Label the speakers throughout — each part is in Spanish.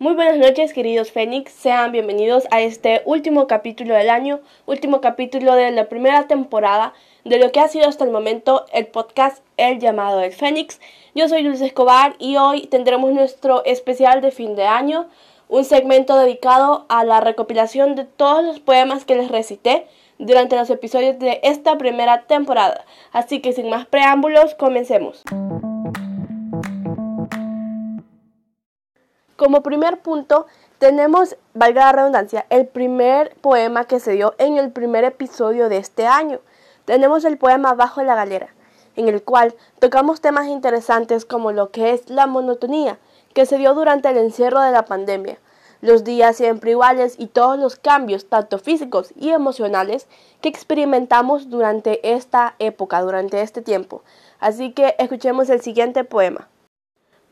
Speaker 1: Muy buenas noches, queridos Fénix. Sean bienvenidos a este último capítulo del año, último capítulo de la primera temporada de lo que ha sido hasta el momento el podcast El llamado del Fénix. Yo soy Luis Escobar y hoy tendremos nuestro especial de fin de año, un segmento dedicado a la recopilación de todos los poemas que les recité durante los episodios de esta primera temporada. Así que sin más preámbulos, comencemos. Como primer punto, tenemos, valga la redundancia, el primer poema que se dio en el primer episodio de este año. Tenemos el poema Bajo la Galera, en el cual tocamos temas interesantes como lo que es la monotonía, que se dio durante el encierro de la pandemia, los días siempre iguales y todos los cambios, tanto físicos y emocionales, que experimentamos durante esta época, durante este tiempo. Así que escuchemos el siguiente poema.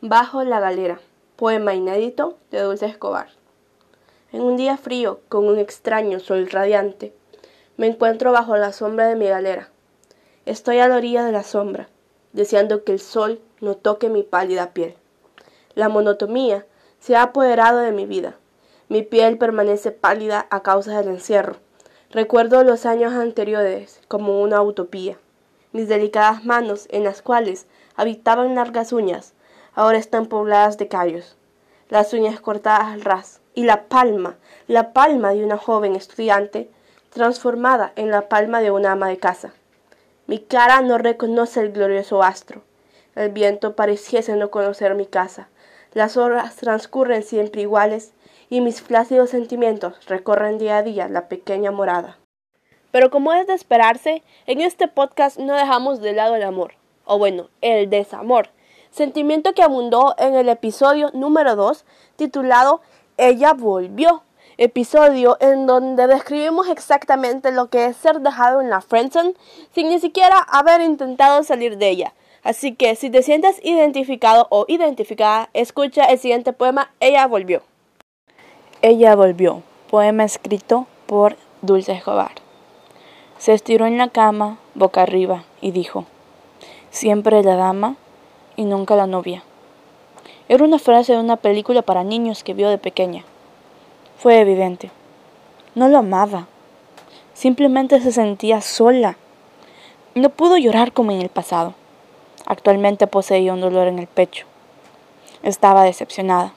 Speaker 1: Bajo la Galera. Poema inédito de Dulce Escobar. En un día frío, con un extraño sol radiante, me encuentro bajo la sombra de mi galera. Estoy a la orilla de la sombra, deseando que el sol no toque mi pálida piel. La monotomía se ha apoderado de mi vida. Mi piel permanece pálida a causa del encierro. Recuerdo los años anteriores como una utopía. Mis delicadas manos, en las cuales habitaban largas uñas, ahora están pobladas de callos, las uñas cortadas al ras, y la palma, la palma de una joven estudiante, transformada en la palma de una ama de casa. Mi cara no reconoce el glorioso astro. El viento pareciese no conocer mi casa. Las horas transcurren siempre iguales y mis flácidos sentimientos recorren día a día la pequeña morada. Pero como es de esperarse, en este podcast no dejamos de lado el amor, o bueno, el desamor, sentimiento que abundó en el episodio número 2 titulado Ella volvió, episodio en donde describimos exactamente lo que es ser dejado en la friendzone sin ni siquiera haber intentado salir de ella. Así que si te sientes identificado o identificada, escucha el siguiente poema Ella volvió.
Speaker 2: Ella volvió, poema escrito por Dulce Escobar. Se estiró en la cama, boca arriba, y dijo, Siempre la dama y nunca la novia. Era una frase de una película para niños que vio de pequeña. Fue evidente. No lo amaba. Simplemente se sentía sola. No pudo llorar como en el pasado. Actualmente poseía un dolor en el pecho. Estaba decepcionada.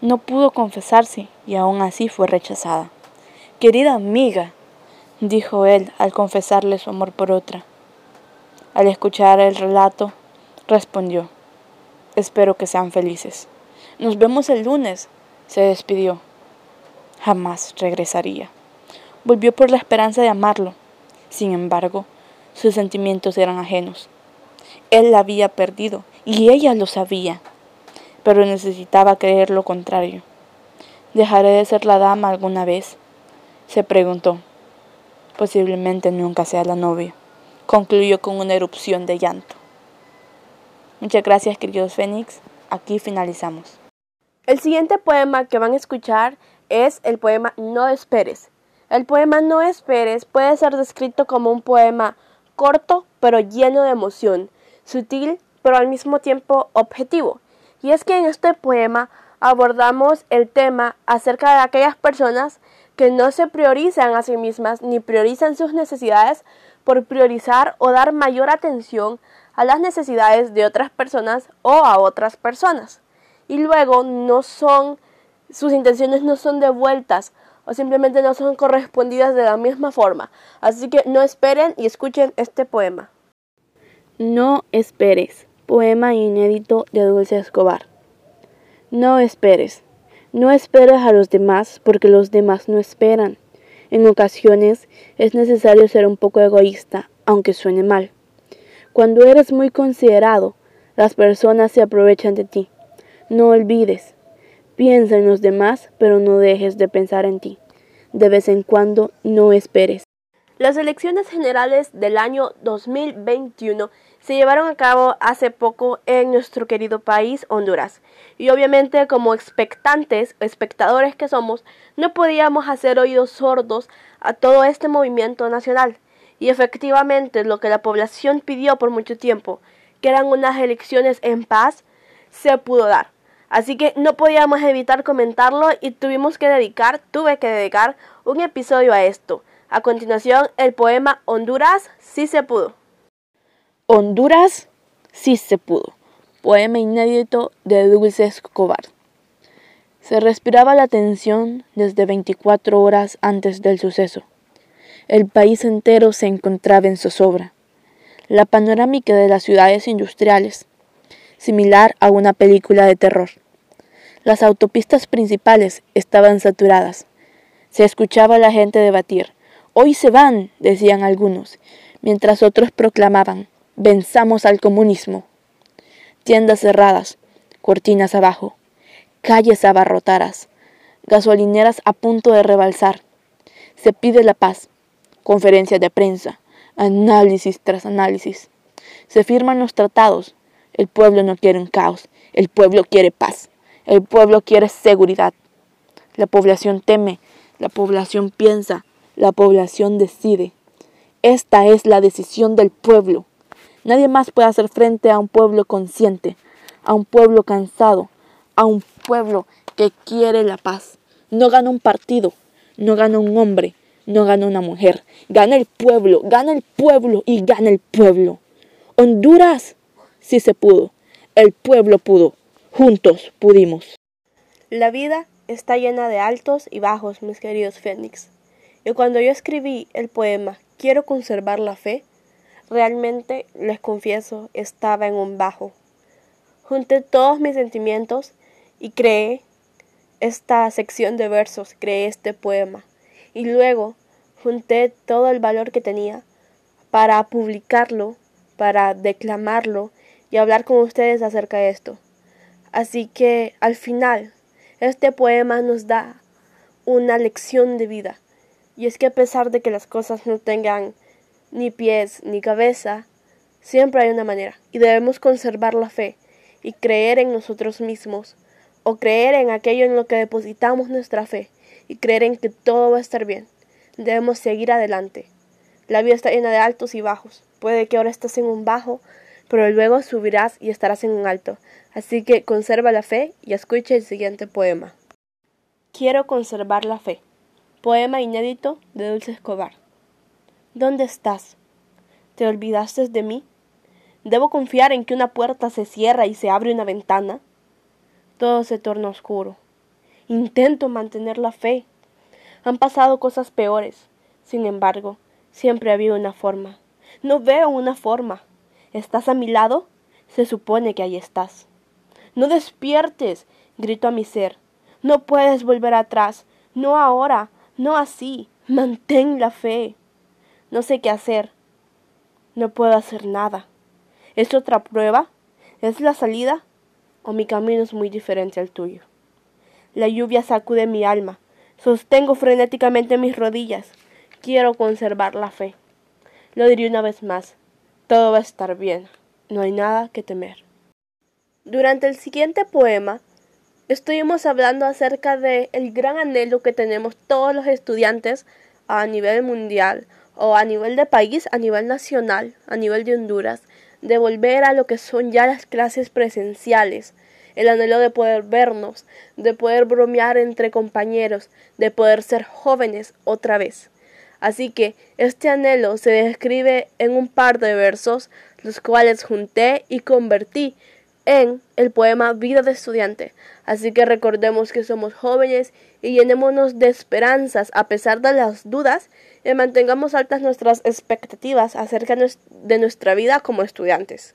Speaker 2: No pudo confesarse y aún así fue rechazada. Querida amiga, dijo él al confesarle su amor por otra. Al escuchar el relato, respondió. Espero que sean felices. Nos vemos el lunes, se despidió. Jamás regresaría. Volvió por la esperanza de amarlo. Sin embargo, sus sentimientos eran ajenos. Él la había perdido y ella lo sabía, pero necesitaba creer lo contrario. ¿Dejaré de ser la dama alguna vez? se preguntó. Posiblemente nunca sea la novia, concluyó con una erupción de llanto. Muchas gracias, queridos Fénix. Aquí finalizamos.
Speaker 1: El siguiente poema que van a escuchar es el poema No esperes. El poema No esperes puede ser descrito como un poema corto pero lleno de emoción, sutil pero al mismo tiempo objetivo. Y es que en este poema abordamos el tema acerca de aquellas personas que no se priorizan a sí mismas ni priorizan sus necesidades por priorizar o dar mayor atención a las necesidades de otras personas o a otras personas. Y luego no son, sus intenciones no son devueltas o simplemente no son correspondidas de la misma forma. Así que no esperen y escuchen este poema.
Speaker 2: No esperes. Poema inédito de Dulce Escobar. No esperes. No esperes a los demás porque los demás no esperan. En ocasiones es necesario ser un poco egoísta, aunque suene mal. Cuando eres muy considerado, las personas se aprovechan de ti. No olvides. Piensa en los demás, pero no dejes de pensar en ti. De vez en cuando no esperes.
Speaker 1: Las elecciones generales del año 2021 se llevaron a cabo hace poco en nuestro querido país, Honduras. Y obviamente como expectantes, espectadores que somos, no podíamos hacer oídos sordos a todo este movimiento nacional. Y efectivamente lo que la población pidió por mucho tiempo, que eran unas elecciones en paz, se pudo dar. Así que no podíamos evitar comentarlo y tuvimos que dedicar, tuve que dedicar un episodio a esto. A continuación, el poema Honduras sí se pudo.
Speaker 2: Honduras sí se pudo. Poema inédito de Dulce Escobar. Se respiraba la tensión desde 24 horas antes del suceso. El país entero se encontraba en zozobra. La panorámica de las ciudades industriales, similar a una película de terror. Las autopistas principales estaban saturadas. Se escuchaba a la gente debatir. Hoy se van, decían algunos, mientras otros proclamaban, venzamos al comunismo. Tiendas cerradas, cortinas abajo calles abarrotadas, gasolineras a punto de rebalsar. Se pide la paz, conferencia de prensa, análisis tras análisis. Se firman los tratados. El pueblo no quiere un caos, el pueblo quiere paz, el pueblo quiere seguridad. La población teme, la población piensa, la población decide. Esta es la decisión del pueblo. Nadie más puede hacer frente a un pueblo consciente, a un pueblo cansado, a un pueblo que quiere la paz. No gana un partido, no gana un hombre, no gana una mujer. Gana el pueblo, gana el pueblo y gana el pueblo. Honduras sí se pudo. El pueblo pudo. Juntos pudimos.
Speaker 1: La vida está llena de altos y bajos, mis queridos Fénix. Y cuando yo escribí el poema Quiero conservar la fe, realmente, les confieso, estaba en un bajo. Junté todos mis sentimientos y creé esta sección de versos, creé este poema. Y luego junté todo el valor que tenía para publicarlo, para declamarlo y hablar con ustedes acerca de esto. Así que al final, este poema nos da una lección de vida. Y es que a pesar de que las cosas no tengan ni pies ni cabeza, siempre hay una manera. Y debemos conservar la fe y creer en nosotros mismos o creer en aquello en lo que depositamos nuestra fe y creer en que todo va a estar bien. Debemos seguir adelante. La vida está llena de altos y bajos. Puede que ahora estés en un bajo, pero luego subirás y estarás en un alto. Así que conserva la fe y escucha el siguiente poema. Quiero conservar la fe. Poema inédito de Dulce Escobar. ¿Dónde estás? ¿Te olvidaste de mí? ¿Debo confiar en que una puerta se cierra y se abre una ventana? todo se torna oscuro. Intento mantener la fe. Han pasado cosas peores. Sin embargo, siempre había una forma. No veo una forma. ¿Estás a mi lado? Se supone que ahí estás. No despiertes, grito a mi ser. No puedes volver atrás. No ahora, no así. Mantén la fe. No sé qué hacer. No puedo hacer nada. ¿Es otra prueba? ¿Es la salida? o mi camino es muy diferente al tuyo. La lluvia sacude mi alma, sostengo frenéticamente mis rodillas, quiero conservar la fe. Lo diré una vez más, todo va a estar bien, no hay nada que temer. Durante el siguiente poema, estuvimos hablando acerca del el gran anhelo que tenemos todos los estudiantes a nivel mundial o a nivel de país, a nivel nacional, a nivel de Honduras, de volver a lo que son ya las clases presenciales, el anhelo de poder vernos, de poder bromear entre compañeros, de poder ser jóvenes otra vez. Así que este anhelo se describe en un par de versos, los cuales junté y convertí en el poema Vida de Estudiante. Así que recordemos que somos jóvenes y llenémonos de esperanzas a pesar de las dudas y mantengamos altas nuestras expectativas acerca de nuestra vida como estudiantes.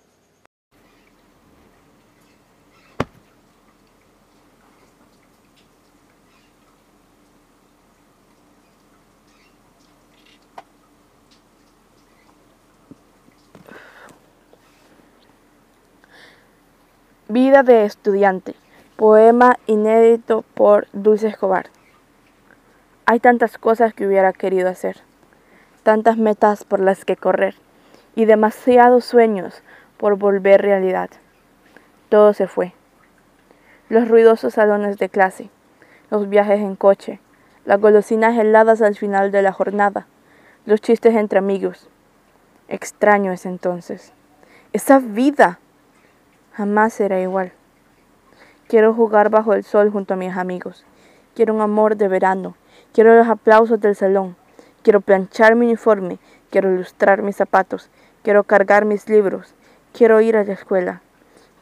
Speaker 2: Vida de estudiante. Poema inédito por Dulce Escobar. Hay tantas cosas que hubiera querido hacer, tantas metas por las que correr y demasiados sueños por volver realidad. Todo se fue. Los ruidosos salones de clase, los viajes en coche, las golosinas heladas al final de la jornada, los chistes entre amigos. Extraño es entonces. Esa vida jamás será igual. Quiero jugar bajo el sol junto a mis amigos. Quiero un amor de verano. Quiero los aplausos del salón. Quiero planchar mi uniforme. Quiero ilustrar mis zapatos. Quiero cargar mis libros. Quiero ir a la escuela.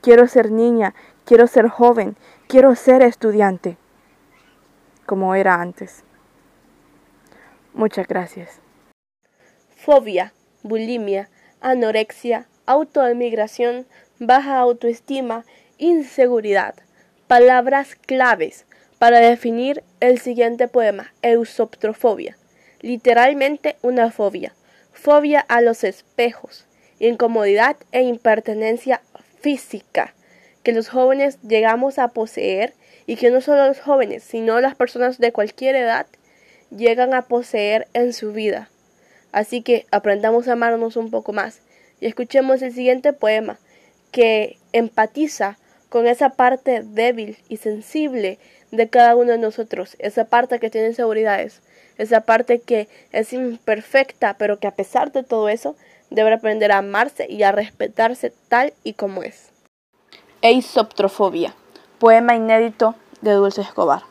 Speaker 2: Quiero ser niña. Quiero ser joven. Quiero ser estudiante. Como era antes. Muchas gracias.
Speaker 1: Fobia, bulimia, anorexia, autoemigración, baja autoestima, inseguridad Palabras claves para definir el siguiente poema, Eusoptrofobia. Literalmente una fobia. Fobia a los espejos, incomodidad e impertenencia física que los jóvenes llegamos a poseer y que no solo los jóvenes, sino las personas de cualquier edad llegan a poseer en su vida. Así que aprendamos a amarnos un poco más y escuchemos el siguiente poema que empatiza con esa parte débil y sensible de cada uno de nosotros, esa parte que tiene inseguridades, esa parte que es imperfecta, pero que a pesar de todo eso, debe aprender a amarse y a respetarse tal y como es.
Speaker 2: Eisoptrofobia, poema inédito de Dulce Escobar.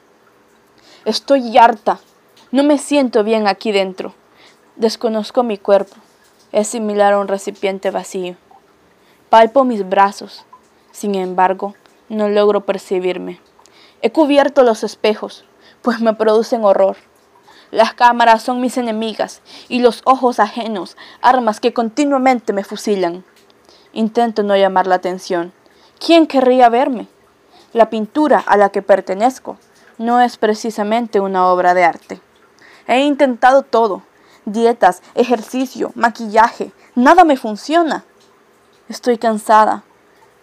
Speaker 2: Estoy harta, no me siento bien aquí dentro, desconozco mi cuerpo, es similar a un recipiente vacío. Palpo mis brazos, sin embargo, no logro percibirme. He cubierto los espejos, pues me producen horror. Las cámaras son mis enemigas y los ojos ajenos, armas que continuamente me fusilan. Intento no llamar la atención. ¿Quién querría verme? La pintura a la que pertenezco no es precisamente una obra de arte. He intentado todo. Dietas, ejercicio, maquillaje. Nada me funciona. Estoy cansada,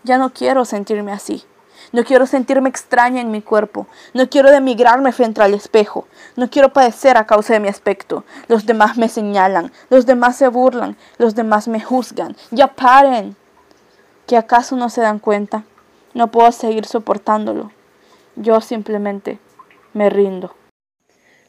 Speaker 2: ya no quiero sentirme así. No quiero sentirme extraña en mi cuerpo. No quiero demigrarme frente al espejo. No quiero padecer a causa de mi aspecto. Los demás me señalan. Los demás se burlan. Los demás me juzgan. Ya paren. ¿Que acaso no se dan cuenta? No puedo seguir soportándolo. Yo simplemente me rindo.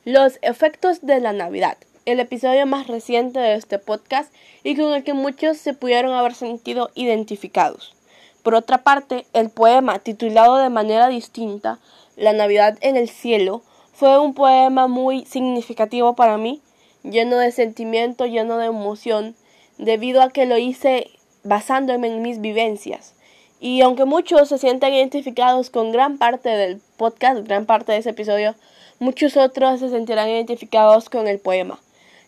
Speaker 1: Los efectos de la Navidad. El episodio más reciente de este podcast y con el que muchos se pudieron haber sentido identificados. Por otra parte, el poema, titulado de manera distinta, La Navidad en el Cielo, fue un poema muy significativo para mí, lleno de sentimiento, lleno de emoción, debido a que lo hice basándome en mis vivencias. Y aunque muchos se sientan identificados con gran parte del podcast, gran parte de ese episodio, muchos otros se sentirán identificados con el poema.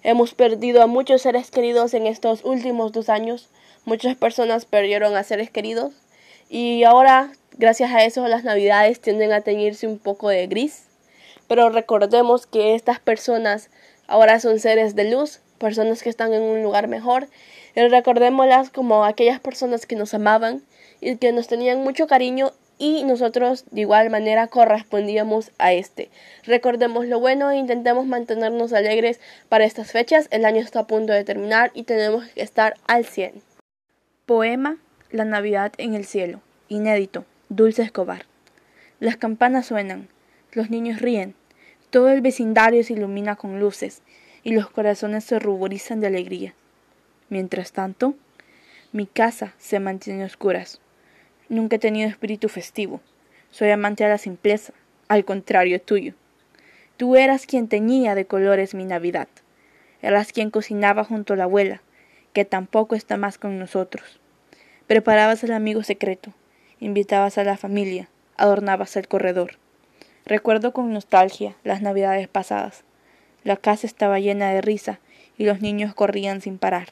Speaker 1: Hemos perdido a muchos seres queridos en estos últimos dos años. Muchas personas perdieron a seres queridos y ahora, gracias a eso, las navidades tienden a teñirse un poco de gris. Pero recordemos que estas personas ahora son seres de luz, personas que están en un lugar mejor. Y recordémoslas como aquellas personas que nos amaban y que nos tenían mucho cariño y nosotros de igual manera correspondíamos a este. Recordemos lo bueno e intentemos mantenernos alegres para estas fechas. El año está a punto de terminar y tenemos que estar al 100.
Speaker 2: Poema la Navidad en el cielo. Inédito. Dulce Escobar. Las campanas suenan. Los niños ríen. Todo el vecindario se ilumina con luces y los corazones se ruborizan de alegría. Mientras tanto, mi casa se mantiene oscuras. Nunca he tenido espíritu festivo. Soy amante a la simpleza, al contrario tuyo. Tú eras quien teñía de colores mi Navidad. Eras quien cocinaba junto a la abuela, que tampoco está más con nosotros. Preparabas el amigo secreto, invitabas a la familia, adornabas el corredor. Recuerdo con nostalgia las navidades pasadas. La casa estaba llena de risa y los niños corrían sin parar.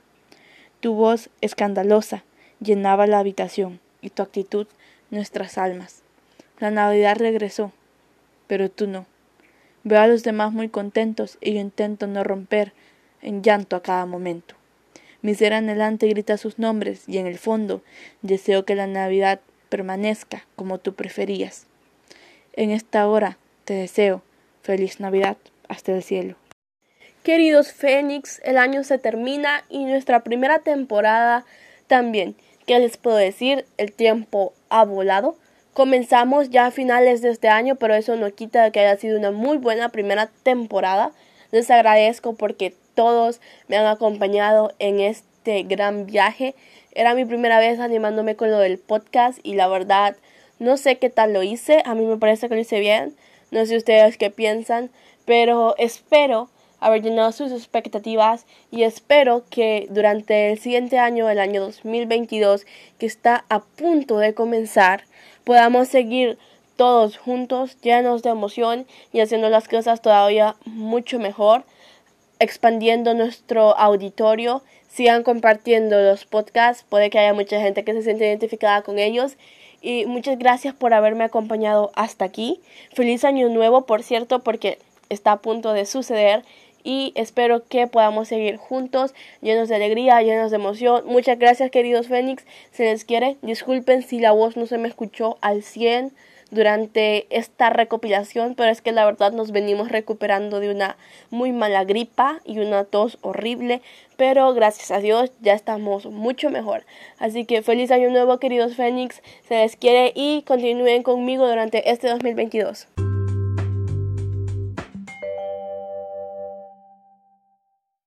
Speaker 2: Tu voz escandalosa llenaba la habitación y tu actitud nuestras almas. La Navidad regresó, pero tú no. Veo a los demás muy contentos y yo intento no romper en llanto a cada momento. Mi ser anhelante grita sus nombres y en el fondo deseo que la Navidad permanezca como tú preferías. En esta hora te deseo feliz Navidad hasta el cielo.
Speaker 1: Queridos Fénix, el año se termina y nuestra primera temporada también. ¿Qué les puedo decir? El tiempo ha volado. Comenzamos ya a finales de este año, pero eso no quita que haya sido una muy buena primera temporada. Les agradezco porque todos me han acompañado en este gran viaje. Era mi primera vez animándome con lo del podcast y la verdad No sé qué tal lo hice, a mí me parece que lo hice bien, no sé ustedes qué piensan, pero espero haber llenado sus expectativas y espero que durante el siguiente año, el año 2022, que está a punto de comenzar, podamos seguir todos juntos, llenos de emoción y haciendo las cosas todavía mucho mejor, expandiendo nuestro auditorio, sigan compartiendo los podcasts, puede que haya mucha gente que se siente identificada con ellos y muchas gracias por haberme acompañado hasta aquí. Feliz año nuevo, por cierto, porque está a punto de suceder y espero que podamos seguir juntos, llenos de alegría, llenos de emoción. Muchas gracias, queridos Fénix. Se les quiere. Disculpen si la voz no se me escuchó al 100 durante esta recopilación, pero es que la verdad nos venimos recuperando de una muy mala gripa y una tos horrible, pero gracias a Dios ya estamos mucho mejor. Así que feliz año nuevo queridos Fénix, se les quiere y continúen conmigo durante este 2022.